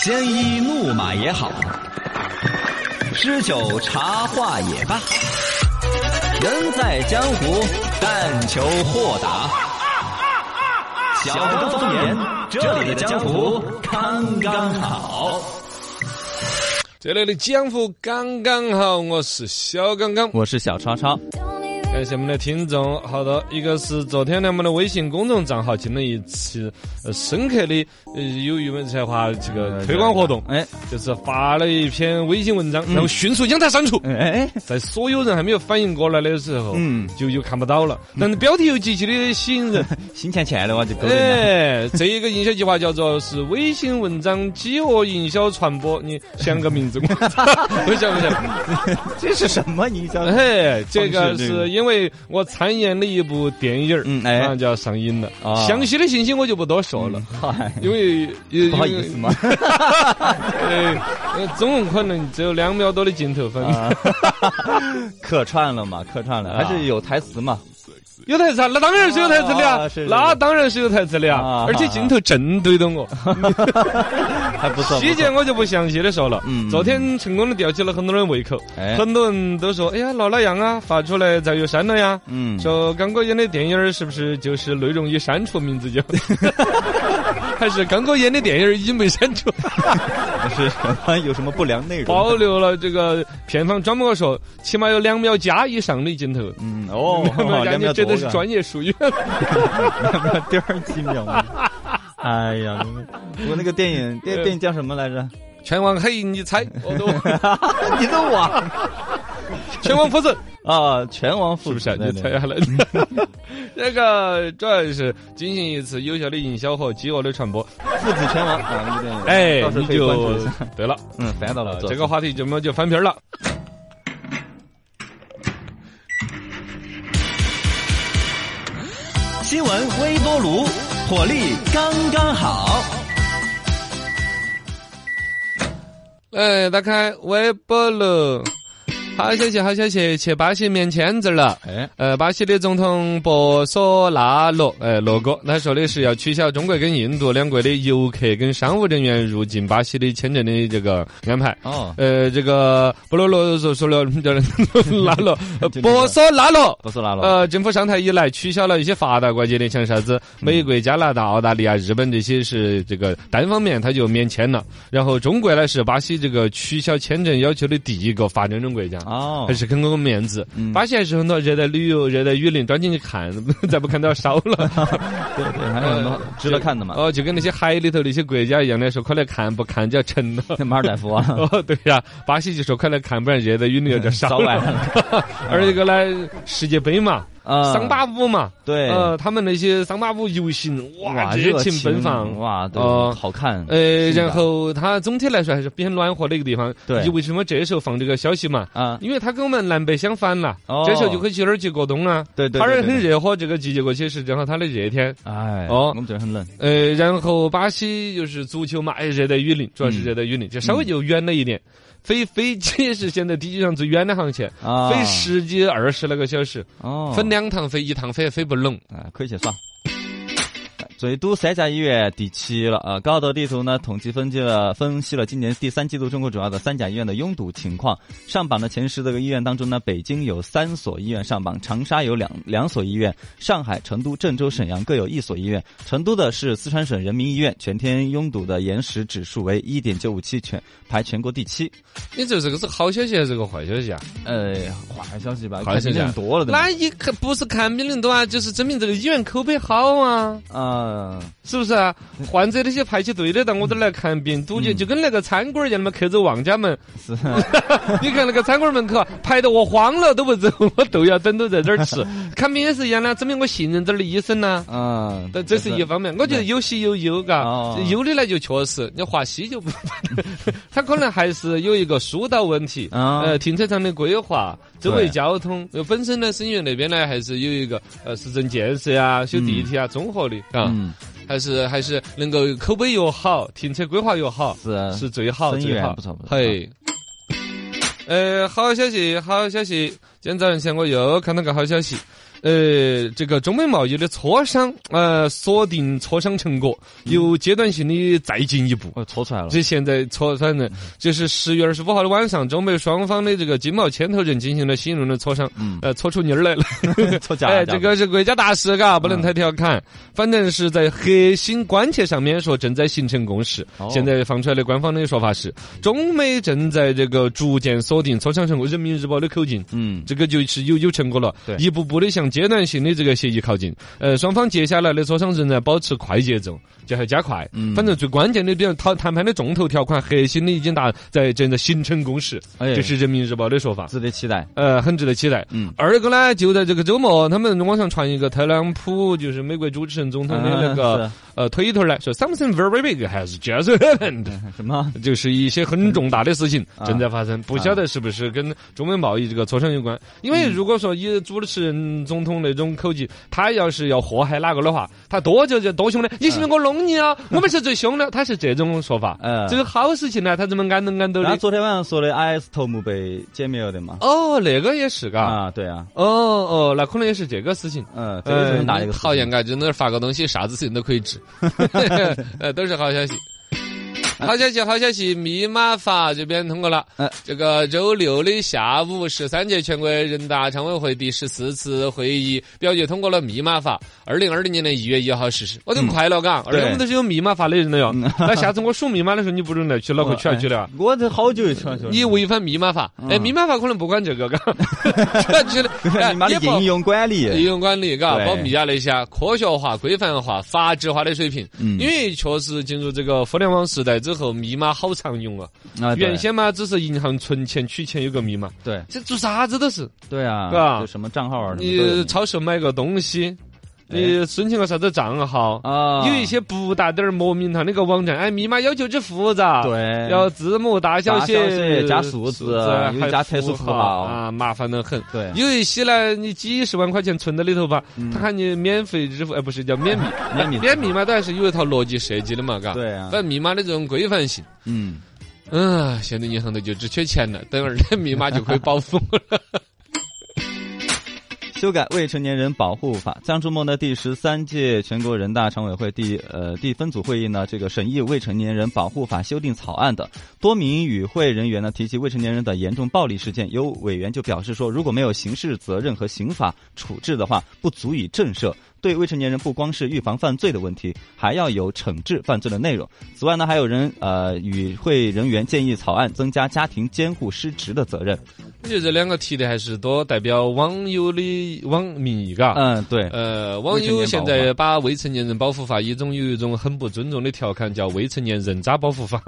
鲜衣怒马也好，诗酒茶话也罢，人在江湖，但求豁达。小刚方言，这里的江湖刚刚好。这里的江湖刚刚好，我是小刚刚。我是小超超。感谢我们的听众，好的，一个是昨天呢，我们的微信公众账号进了一次呃深刻的呃有语文才华这个推广活动，哎，就是发了一篇微信文章，然后迅速将它删除，哎，在所有人还没有反应过来的时候，嗯，就又看不到了。但是标题又极其的吸引人，心钱钱的话就够了。哎，这一个营销计划叫做是微信文章饥饿营销传播，你想个名字，我 想不想？这是什么营销？嘿，这个是因为我参演了一部电影儿，嗯哎马上就要上映了。啊详细的信息我就不多说了，嗨，因为 因不好意思嘛。呃，呃总共可能只有两秒多的镜头分。啊，客串了嘛，客串了，还是有台词嘛。有台词啊，那当然是有台词的啊那当然是有台词的啊，而且镜头正对着我。还不错。细节我就不详细的说了。嗯昨天成功的吊起了很多人胃口，哎很多人都说：“哎呀，闹哪样啊？发出来咋又删了呀？”嗯，说刚哥演的电影是不是就是内容已删除，名字就？还是刚哥演的电影已经被删除，是有什么不良内容？保留了这个片方专门我说，起码有两秒加以上的镜头。嗯哦，两人秒多家这都是专业术语。两秒第二几秒。哎呀，我那个电影电电影叫什么来着？全网黑，你猜？我都 你都忘 全网复审，啊？拳王是不是啊？复审你猜下来。这个主要是进行一次有效的营销和饥饿的传播。父子拳王啊，那个电影，哎到，时候你可以关注就一下。对了。嗯，翻到了这个话题就么就翻篇了。新闻微波炉火力刚刚好。哎，打开微波炉。好消息，好消息，去巴西免签证了。哎，呃，巴西的总统博索纳罗，呃，罗哥，他说的是要取消中国跟印度两国的游客跟商务人员入境巴西的签证的这个安排。哦，呃，这个博罗罗说说了，叫纳罗，呃博索纳罗。博索纳罗。呃，政府上台以来，取消了一些发达国家的，像啥子美国、加拿大、澳大利亚、日本这些是这个单方面他就免签了。然后中国呢是巴西这个取消签证要求的第一个发展中国家。哦还，是很给我们面子，嗯巴西还是很多热带旅游、热带雨林，钻进去看，再不看都要烧了。对对，还有很多值得看的嘛。哦，就跟那些海里头那些国家一样的，说快来看，不看就要沉了。马尔代夫啊，哦，对呀、巴西就说快来看，不然热带雨林就烧烧完了。而这个呢，世界杯嘛，啊，桑巴舞嘛，对，呃，他们那些桑巴舞游行，哇，热热情奔放。哇，对哦，好看。呃，然后它总体来说还是比较暖和的一个地方。对你为什么这时候放这个消息嘛？啊，因为它跟我们南北相反了，哦这时候就可以去那儿去过冬啊。对对，它那儿很热和这个季节过去是正好它的热天。哎，哦我们这儿很冷。呃，然后巴西就是足球嘛，哎，热带雨林，主要是热带雨林，就稍微就远了一点。飞飞机也是现在地球上最远的航线，啊，飞十几二十来个小时，哦，分两两趟飞，一趟飞飞不拢。啊，可以去耍。最都三甲医院第七了啊！高德地图呢统计分析了分析了今年第三季度中国主要的三甲医院的拥堵情况。上榜的前十这个医院当中呢，北京有三所医院上榜，长沙有两两所医院，上海、成都、郑州、沈阳各有一所医院。成都的是四川省人民医院，全天拥堵的延时指数为一点九五七，全排全国第七。你这这个是好消息还是个坏消息啊？呃，坏消息吧，坏消息多了。那一看不是看病人多啊，就是证明这个医院口碑好啊。啊，是不是啊？患者那些排起队的到我这儿来看病，堵起就跟那个餐馆儿一样嘛，客走望家门。是 你看那个餐馆门口啊排得我慌了都不走，我都要等到在这儿吃。看病也是一样的，证明我信任这儿的医生呐。嗯，但这是一方面，我觉得有喜有忧，嘎哦。忧的呢就确实，你华西就不，他可能还是有一个疏导问题，啊呃，停车场的规划、周围交通，呃本身呢，省医院那边呢还是有一个呃市政建设啊、修地铁啊综合的，啊，嗯，还是还是能够口碑又好，停车规划又好，是。是最好最好。不错不错。嘿。呃，好消息，好消息！今天早上起来我又看到个好消息，呃，这个中美贸易的磋商，呃，锁定磋商成果，有阶段性的再进一步。我搓出来了。这现在磋，反正就是十月二十五号的晚上，中美双方的这个经贸牵头人进行了新一轮的磋商，嗯呃，搓出泥儿来了。哎，这个是国家大事，嘎，不能太调侃。反正是在核心关切上面说正在形成共识。哦现在放出来的官方的说法是，中美正在这个逐渐锁定磋商成果。人民日报的口径。嗯，这个就是有有成果了对，一步步的向阶段性的这个协议靠近。呃，双方接下来的磋商仍然保持快节奏，就还加快。嗯反正最关键的，比如谈谈判的重头条款，核心的已经达在正在形成共识，哎这是人民日报的说法。值得期待。呃，很值得期待。嗯二个呢，就在这个周末，他们网上传一个特朗普，就是美国主持人总统的那个、嗯呃推特呢，说 something very big has just happened，什么？就是一些很重大的事情啊正在发生，不晓得是不是跟中美贸易这个磋商有关。因为如果说以主持人总统那种口气，他要是要祸害哪个的话，他多就就多凶的，你信不信我弄你啊？我们是最凶的，他是这种说法。嗯这个好事情呢，他怎么安都安都的？他昨天晚上说的 IS 头目被歼灭了的嘛？哦，那个也是嘎。啊，对啊，哦哦，那可能也是这个事情。嗯，这个是很大一个事情讨厌啊！就那发个东西，啥子事情都可以治，呃，都是好消息。好消息，好消息！密码法这边通过了。呃这个周六的下午，十三届全国人大常委会第十四次会议表决通过了密码法，二零二零年的一月一号实施。我都快了，嘎！而且我们都是有密码法的人了哟。那下次我输密码的时候，你不准来去脑壳取下去了啊。我这好久就去了，你违反密码法，哎，密码法可能不管这个，嘎，去了密码的应用管理，应用管理，嘎，保密啊那些啊科学化、规范化、法治化的水平。嗯因为确实进入这个互联网时代之后，密码好常用啊。啊，原先嘛，只是银行存钱、取钱有个密码，对这做啥子都是。对啊，对吧什么账号啊，你超市买个东西，你申请个啥子账号。啊，有一些不大点儿莫名堂那个网站，哎，密码要求之复杂，对要字母大小写加数数字又还加特殊符号号啊，麻烦的很。对有一些呢，你几十万块钱存在里头吧，嗯他喊你免费支付，哎，不是叫免密，免密免密码都还是有一套逻辑设计的嘛，嘎。对啊反正密码的这种规范性，嗯，嗯，现在银行头就只缺钱了，等会儿的 密码就可以保护了。修改未成年人保护法。江苏梦的第十三届全国人大常委会第呃第分组会议呢，这个审议未成年人保护法修订草案的多名与会人员呢提起未成年人的严重暴力事件，有委员就表示说，如果没有刑事责任和刑法处置的话，不足以震慑。对未成年人不光是预防犯罪的问题，还要有惩治犯罪的内容。此外呢，还有人呃与会人员建议草案增加家庭监护失职的责任。我觉得这两个提的还是多代表网友的网民意，嘎。嗯，对，呃，网友现在把未成年人保护法一种有一种很不尊重的调侃，叫未成年人渣保护法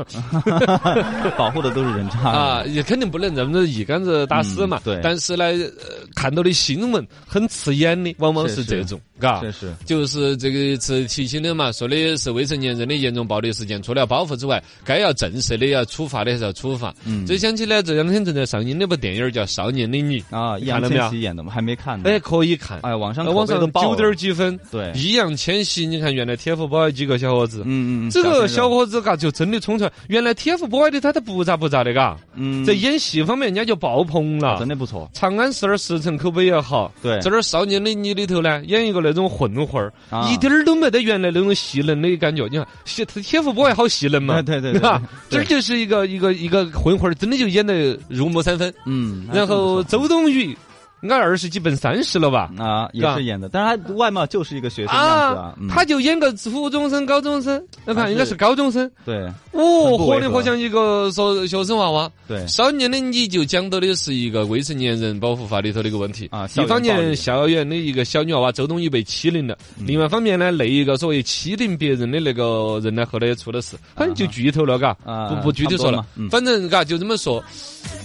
保护的都是人渣啊，也肯定不能这么一竿子打死嘛。嗯对但是呢，呃，看到的新闻很刺眼的，往往是是这种，嘎。这是就是这个次提醒的嘛，说的是未成年人的严重暴力事件，除了保护之外，该要震慑的、要处罚的还是要处罚。嗯这想起来这两天正在上映那部电影叫《少年的你》，啊，易烊看了没有千玺演的吗，还没看呢。哎，可以看。哎，网上呃网上九点几分，对，易烊千玺，你看原来 TFBOY 几个小伙子，嗯嗯，这个小伙子嘎就真的冲出来，原来 TFBOY 的他都不咋不咋的嘎，嗯，在演戏方面人家就爆棚了真。的不错，长安十二时辰口碑也好，对这儿少年的你里头呢，演一个那种混混儿，啊一点儿都没得原来那种戏能的感觉。你看，戏 TFBOY 好戏能嘛？哎对对对吧？这就是一个一个一个混混儿，真的就演得入木三分。嗯，然后周冬雨，应该二十几奔三十了吧？啊也是演的，但是他外貌就是一个学生样子啊，嗯。他就演个初中生、高中生，我还是看应该是高中生。对哦，活的活像一个说学生娃娃。对。少年的你就讲到的是一个未成年人保护法里头的一个问题。啊校一方面，校园的一个小女娃娃周冬雨被欺凌了；嗯。另外一方面呢，那一个所谓欺凌别人的那个人呢，后来也出了事，反正就剧透了，嘎，啊不不具体说了反正嘎就这么说，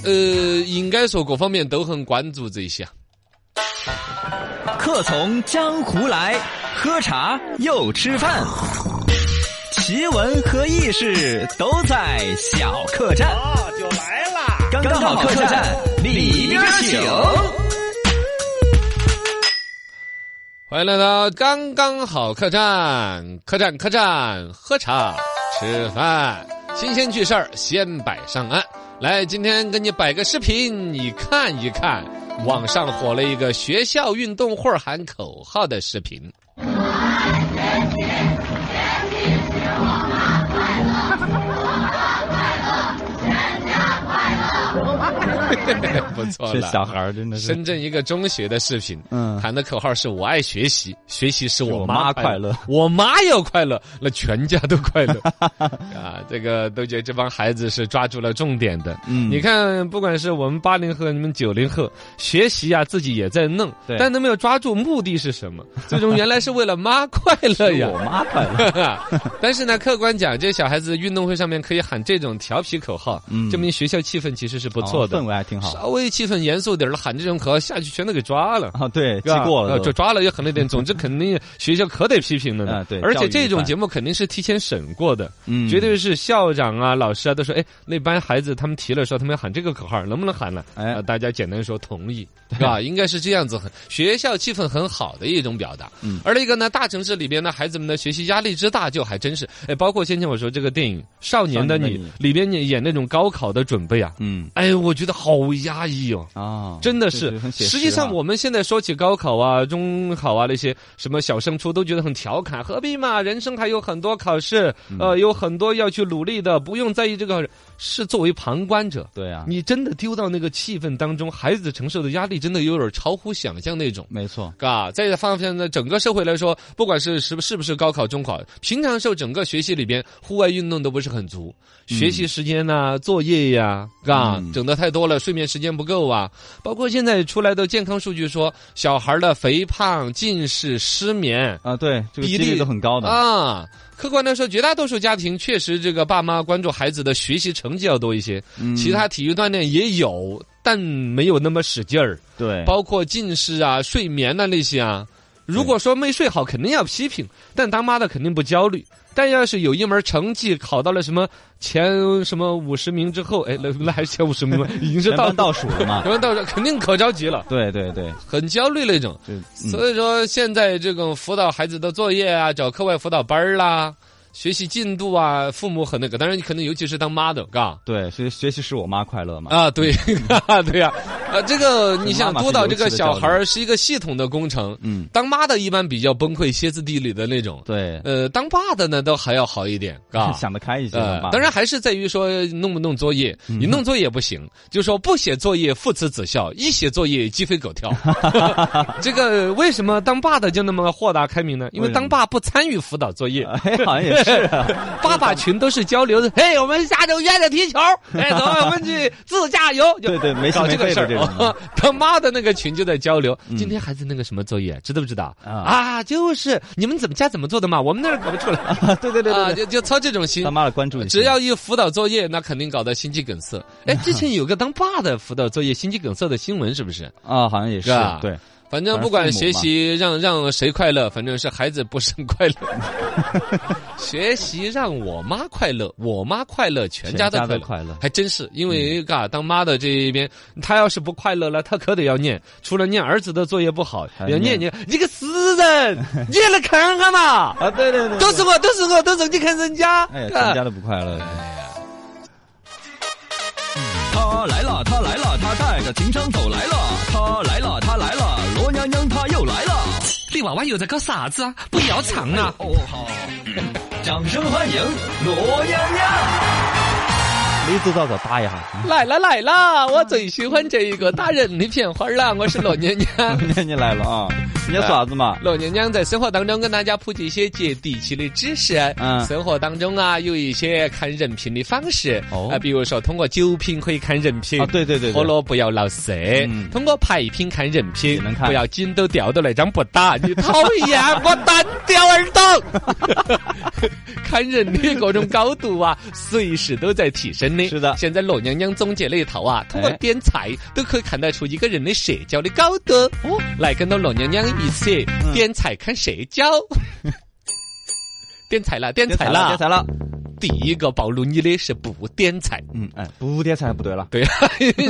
呃，应该说各方面都很关注这些。啊。客从江湖来，喝茶又吃饭，奇闻和异事都在小客栈。哦就来啦！刚刚好客栈里边请。欢迎来到刚刚好客栈，客栈客栈，喝茶吃饭，新鲜趣事儿先摆上岸。来，今天给你摆个视频，你看一看，网上火了一个学校运动会喊口号的视频。不错了，这小孩儿真的是，深圳一个中学的视频，嗯喊的口号是“我爱学习，学习使我我妈妈快乐我妈要快乐，那全家都快乐 啊！这个都觉得这帮孩子是抓住了重点的。嗯你看，不管是我们八零后，你们九零后，学习啊自己也在弄，对但都没有抓住目的是什么？最终原来是为了妈快乐呀！我妈快乐，但是呢，客观讲，这小孩子运动会上面可以喊这种调皮口号，嗯证明学校气氛其实是不错的哦氛。围还挺好。稍微气氛严肃点儿了，喊这种口号下去，全都给抓了。啊，对，记过了，就抓了也狠了点。总之，肯定学校可得批评了的。啊对而且这种节目肯定是提前审过的，嗯绝对是校长啊、老师啊都说，哎，那班孩子他们提了说他们要喊这个口号，能不能喊呢？哎呃大家简单说同意，是吧？应该是这样子，很学校气氛很好的一种表达。嗯而那个呢，大城市里边呢，孩子们的学习压力之大，就还真是，哎，包括先前我说这个电影《少年的你里边演演那种高考的准备啊，嗯哎，我觉得好压抑哦。啊，真的是确实际上啊我们现在说起高考啊、中考啊那些什么小升初，都觉得很调侃，何必嘛？人生还有很多考试，嗯呃，有很多要去努力的，不用在意这个。是作为旁观者，对啊，你真的丢到那个气氛当中，孩子承受的压力真的有点超乎想象那种。没错，嘎，在这方面呢，整个社会来说，不管是是不是不是高考、中考，平常时候整个学习里边，户外运动都不是很足，学习时间呐、作业呀，嘎，嗯整的太多了，睡眠时间不够啊。包括现在出来的健康数据说，小孩的肥胖、近视、失眠啊，对，这个比例都很高的。啊。客观来说，绝大多数家庭确实这个爸妈关注孩子的学习成绩要多一些，嗯其他体育锻炼也有，但没有那么使劲儿。对，包括近视啊、睡眠啊那些啊。如果说没睡好，肯定要批评，但当妈的肯定不焦虑。但要是有一门成绩考到了什么前什么五十名之后，哎，那那还是前五十名吗？已经是倒倒数了嘛。全班倒数，肯定可着急了，对对对，很焦虑那种。嗯所以说，现在这种辅导孩子的作业啊，找课外辅导班儿啦，学习进度啊，父母很那个。当然你，可能尤其是当妈的，嘎。对，学学习使我妈快乐嘛。啊，对，对呀、啊，这个你想督导这个小孩是一个系统的工程，嗯，当妈的一般比较崩溃、歇斯底里的那种，对，呃，当爸的呢都还要好一点，嘎。想得开一些呃。，当然还是在于说弄不弄作业，嗯你弄作业不行，就说不写作业父慈子孝，一写作业鸡飞狗跳。这个为什么当爸的就那么豁达开明呢？因为当爸不参与辅导作业，哎，好像也是啊。爸爸群都是交流的。哎，我们下周约着踢球，哎，走，我们去自驾游。就对对没搞这个事儿 他妈的那个群就在交流，今天孩子那个什么作业，知道不知道？啊啊，就是你们怎么家怎么做的嘛，我们那儿搞不出来。对对对啊，对对，就就操这种心他。妈的关注一下。只要一辅导作业，那肯定搞得心肌梗塞。哎，之前有个当爸的辅导作业心肌梗塞的新闻，是不是？啊，好像也是对。反正不管学习让让谁快乐，反正是孩子不是很快乐。学习让我妈快乐，我妈快乐，全家都快乐。全家都快乐还真是，因为嘎当妈的这一边，她要是不快乐了，她可得要念。除了念儿子的作业不好，还要念念你你个死人，你也来看看嘛。啊，对对对，都是我，都是我，都是你看人家。哎呀，嘎全家都不快乐。他来了，他来了，他带着情商走来了。他来了，他来了。你娃娃又在搞啥子啊？不要唱啊！哦，好，掌声欢迎罗娘娘。李子早早打一下，来了来了，我最喜欢这一个打人的片花了。我是罗娘娘。你来了啊！你要说啥子嘛？罗娘娘在生活当中跟大家普及一些接地气的知识。嗯生活当中啊，有一些看人品的方式。哦啊，比如说通过酒品可以看人品。啊，对对对，对喝了不要闹色，嗯通过牌品看人品能，看不要紧都掉到那张不打，你讨厌 我单掉耳洞。看人的各种高度啊，随时都在提升的。是的现在罗娘娘总结了一套啊，通过哎点菜都可以看得出一个人的社交的高度。哦，来跟到罗娘娘一起点菜看社交。点菜了，点菜了点菜了，点，菜了。第一个暴露你的是不点菜。嗯，哎，不点菜不对了。对呀，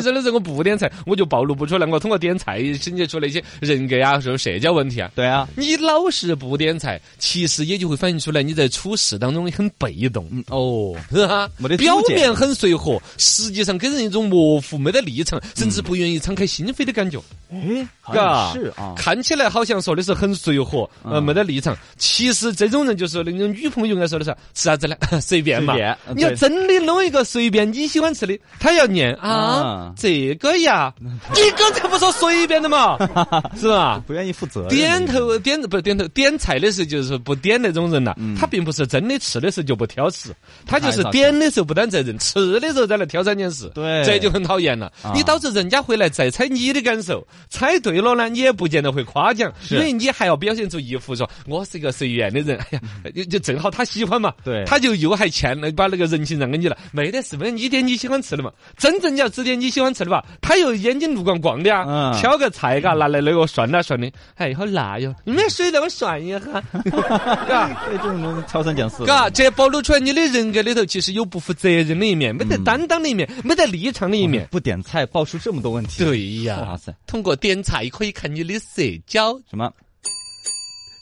真的是我不点菜，我就暴露不出来。我通过点菜审计出那些人格呀，说社交问题啊。对啊，你老是不点菜，其实也就会反映出来你在处事当中很被动。嗯哦，是 哈没得，表面很随和，实际上给人一种模糊、没得立场，甚至不愿意敞开心扉的感觉。哎，是啊。看起来好像说的是很随和，呃，嗯没得立场。其实这种人就是那种女朋友应该说的是吃啥子呢？随 便嘛。随便。你要真的弄一个随便你喜欢吃的，他要念啊。啊，这个呀，你刚才不说随便的嘛，是吧？不愿意负责。点头点不是点头点菜的时候，就是不点那种人呐、嗯。他并不是真的吃的时候就不挑食，他就是点的时候不担责任，吃的时候再来挑三拣四，对。这就很讨厌了。啊。你导致人家回来再猜你的感受，猜对了呢，你也不见得会夸奖，因为你还要表现出一副说我是一个随缘的人，哎呀，就就正好他喜欢嘛，对。他就又还欠了把那个人情让给你了，没得事，没你点你喜欢吃的嘛，真正你要只点你喜欢吃的吧，他又眼睛路光光的啊，嗯挑个菜嘎拿来那个涮啦涮的，哎，好辣哟！你们水那么涮一下，嘎对这种东西挑三拣四。嘎，这暴露出来你的人格里头其实有不负责任的一面，没得担当的一面，没得立场的一面。不点菜爆出这么多问题。对呀哇，塞，通过点菜可以看你的社交。什么？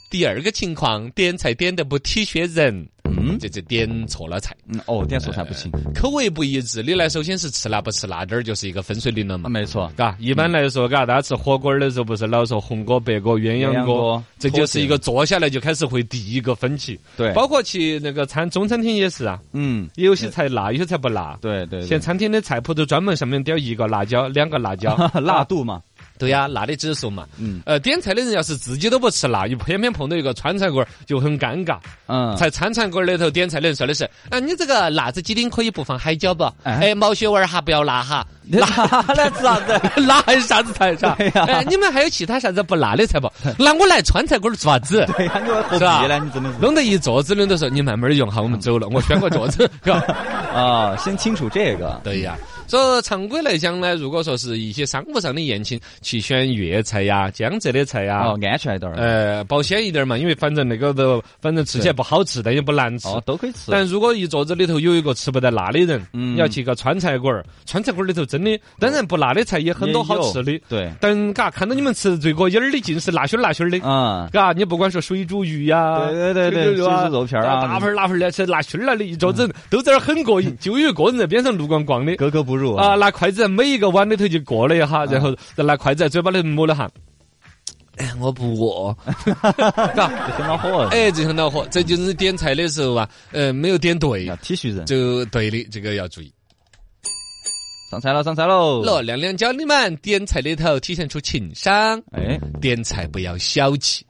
第二个情况，点菜点的不体恤人，嗯这这点错了菜，嗯哦，点错菜不行。口味不一致。你来首先是吃辣不吃辣，这儿就是一个分水岭了嘛啊，。没错。嘎，一般来说，嘎，大家吃火锅儿的时候，不是老说红锅、白锅、鸳鸯锅锅，这就是一个坐下来就开始会第一个分歧。对，包括去那个餐中餐厅也是啊，嗯，有些菜辣，有些菜不辣。对对对现在餐厅的菜谱都专门上面标一个辣椒、两个辣椒，辣度嘛。对呀，辣的指数嘛。嗯呃，点菜的人要是自己都不吃辣，又偏偏碰到一个川菜馆儿，就很尴尬。嗯，在川菜馆儿里头点菜的人说的是：啊，你这个辣子鸡丁可以不放海椒不？哎哎，毛血旺儿哈，不要辣哈。辣来吃啥子？辣还是啥子菜是吧？哎，你们还有其他啥子不辣的菜不？那我来川菜馆儿做啥子？对呀，你何必呢？你真的是弄得一桌子人都说你慢慢用哈，我们走了，我选个桌子，嘎。啊，先清楚这个。对呀，所以常规来讲呢，如果说是一些商务上的宴请，去选粤菜呀、江浙的菜呀哦，，安全一点儿。呃，保险一点嘛，因为反正那个都，反正吃起来不好吃，但也不难吃。哦，都可以吃。但如果一桌子里头有一个吃不得辣的人，嗯你要去个川菜馆儿，川菜馆儿里头真的，当然不辣的菜也很多好吃的。对，但嘎，看到你们吃最过瘾儿的尽是辣熏儿辣熏儿的。嗯，嘎，你不管说水煮鱼呀，对对对对水煮肉片儿啊大盆儿大盆儿的吃辣熏儿了的，一桌子人都在那儿很过瘾，就有一个人在边上路逛逛的。格格不入啊，。拿筷子在每一个碗里头就过了一下，然后再拿筷子在嘴巴里抹了下。哎，我不饿，嘎，很恼火。哎，这很恼火。这就是点菜的时候啊，呃，没有点对要，体恤人。就对的，这个要注意。上菜了，上菜喽。喏，亮亮教你们点菜里头体现出情商，哎，点菜不要小气。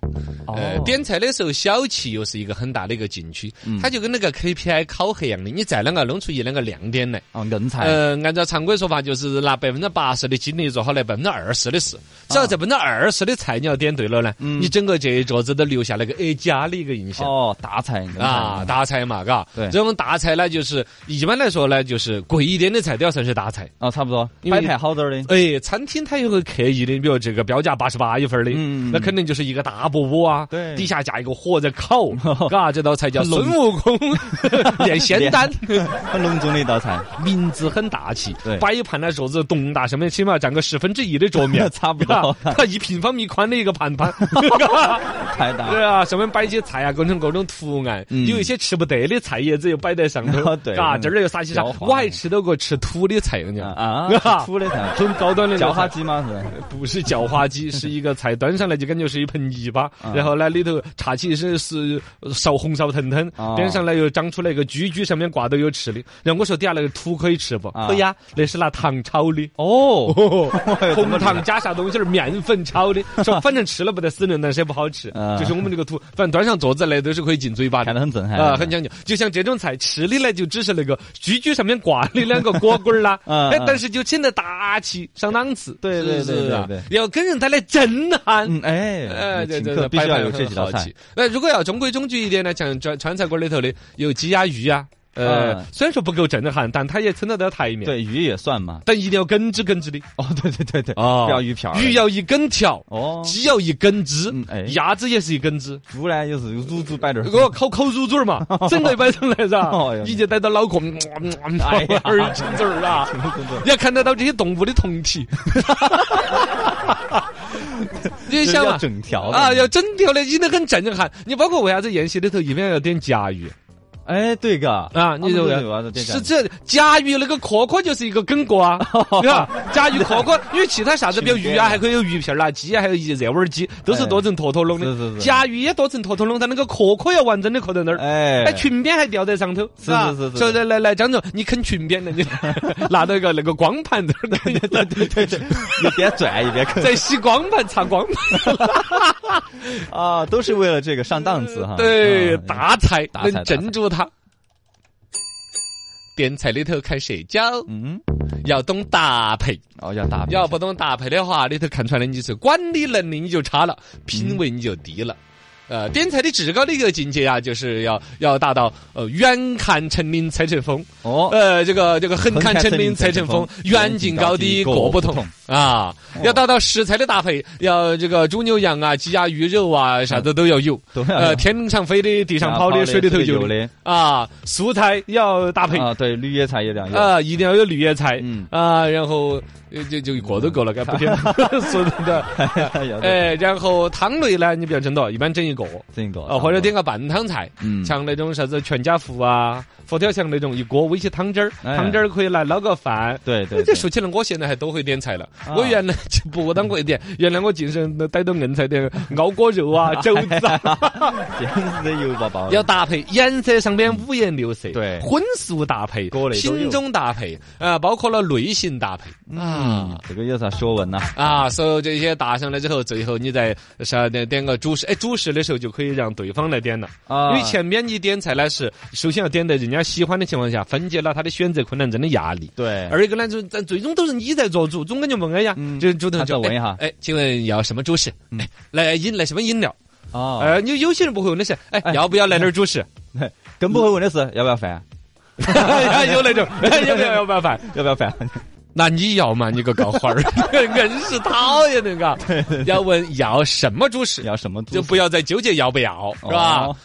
呃，哦点菜的时候小气又是一个很大的一个禁区，嗯它就跟那个 KPI 考核一样的，你再啷个弄出一两个亮点来。哦，硬菜。呃，按照常规说法，就是拿百分之八十的精力做好那百分之二十的事。只要这百分之二十的菜你要点对了呢，你整个这一桌子都留下那个 A 加的一个印象。哦，大菜啊，大菜嘛，嘎，对这种大菜呢，就是一般来说呢，就是贵一点的菜都要算是大菜。哦，差不多，摆盘好点儿的。哎，餐厅它也会刻意的，比如这个标价八十八一份儿的，嗯那肯定就是一个大饽饽啊，对底下架一个火在烤，嘎，这道菜叫孙悟空 练仙丹，很隆重的一道菜，名字很大气，对摆一盘呢桌子咚大，上面起码占个十分之一的桌面，差不多它一平方米宽的一个盘盘，太大。对啊，上面摆些菜啊，各种各种图案，嗯有一些吃不得的菜叶子又摆在上头嘎，这儿又撒些啥我还吃到过吃土的菜，我跟你讲。啊，啊土的 菜，很高端的叫花鸡吗？是？不是叫花鸡，是一个菜端上来就感觉是一盆泥巴，啊。然后呢里头插起是是烧红烧腾腾啊，边上呢又长出来一个居居，上面挂都有吃的。然后我说底下那个土可以吃不？啊。可以呀，那是拿糖炒的。哦，红糖加啥东西儿，面粉炒的，说反正吃了不得死人，但是也不好吃？啊，就是我们这个土，反正端上桌子来都是可以进嘴巴的。看。得很震撼啊，很讲究。就像这种菜吃的呢，就只是那个居居上面挂的两个果果儿啦，哎但是就显得大气上档次，对对对对对。要给人带来震撼。嗯，哎，哎，对请对必须要有这几道菜。那如果要中规中矩一点呢，像川川菜馆里头的有鸡鸭鱼呀，呃嗯，虽然说不够震撼，但它也撑得到台面。，对，鱼也算嘛。但一定要根直根直的哦，对对对对，哦不要鱼片儿。鱼要一根条，哦，鸡要一根枝嗯哎，鸭子也是一根枝。猪呢也是乳猪摆这儿。给我烤烤乳猪儿嘛，整个摆上来噻你就逮到脑壳，哎呀耳青嘴儿啊，你要看得到这些动物的同体。你想要嘛，整条啊，要整条的，真的很震撼。你包括为啥子宴席里头一般要点甲鱼哎，对个。啊？你这这个个是这甲鱼那个壳壳就是一个梗锅啊，对吧？甲鱼壳壳，因为其他啥子，比如鱼啊，还可以有鱼片儿啦，鸡啊，还有一热味儿鸡，都是剁成坨坨弄的。是是是甲鱼也剁成坨坨弄，但那个壳壳要完整的壳在那儿。哎。哎，裙边还吊在上头，吧？是是是。是说来来来，张总，你啃裙边的，你 拿到一个那个光盘在那儿，对对对对，一边转一边啃。在洗光盘擦光盘，啊，都是为了这个上档次哈。对，啊大菜大菜能镇住它。点菜里头看社交，嗯，要懂搭配，哦要搭配要不懂搭配的话，里头看出来你是管理能力你就差了，品味你就低了。呃，点菜的至高的一个境界啊，就是要要达到呃远看成岭侧成峰，哦，呃，这个这个横看成岭侧成峰，远近高低各不同啊。要达到食材的搭配，要这个猪牛羊啊、鸡鸭鱼肉啊，啥子都要有。都要呃，天上飞的、地上跑的、水里头游的的啊，素菜要搭配啊，对，绿叶菜也两样。啊，一定要有绿叶菜嗯啊，然后呃就就一个都够了，该不点 说的。哎，哎，然后汤类呢，你不要整多，一般整一个。这个哦，或者点个半汤菜，嗯像那种啥子全家福啊、佛跳墙那种，一锅煨些汤汁儿，哎汤汁儿可以来捞个饭。对对，这说起来，我现在还多会点菜了。啊我原来就不当过一点，原来我净是逮到硬菜点熬锅肉啊、肘子啊，真是的油包包。要搭配颜色上边五颜六色，对荤素搭配，各类品种搭配，啊，包括了类型搭配嗯啊。，这个有啥学问呐？啊，所有这些搭上来之后，最后你再啥点点个主食，哎，主食的时候就可以让对方来点了。啊因为前面你点菜呢是首先要点在人家喜欢的情况下，分解了他的选择困难症的压力。对，二一个呢，就咱最终都是你在做主，总感觉问哎呀，嗯这主动就再问一下哎，哎请问要什么主食？哎，来饮来什么饮料？啊，呃，你有些人不会问的是，哎，哎要不要来点主食？更不会问的是要不要饭，有那种，哎 要不要要不要饭？要不要饭？那你要嘛，你个搞花儿，硬是讨厌那个。要问要什么主食，要什么？就不要再纠结要不要，是吧哦？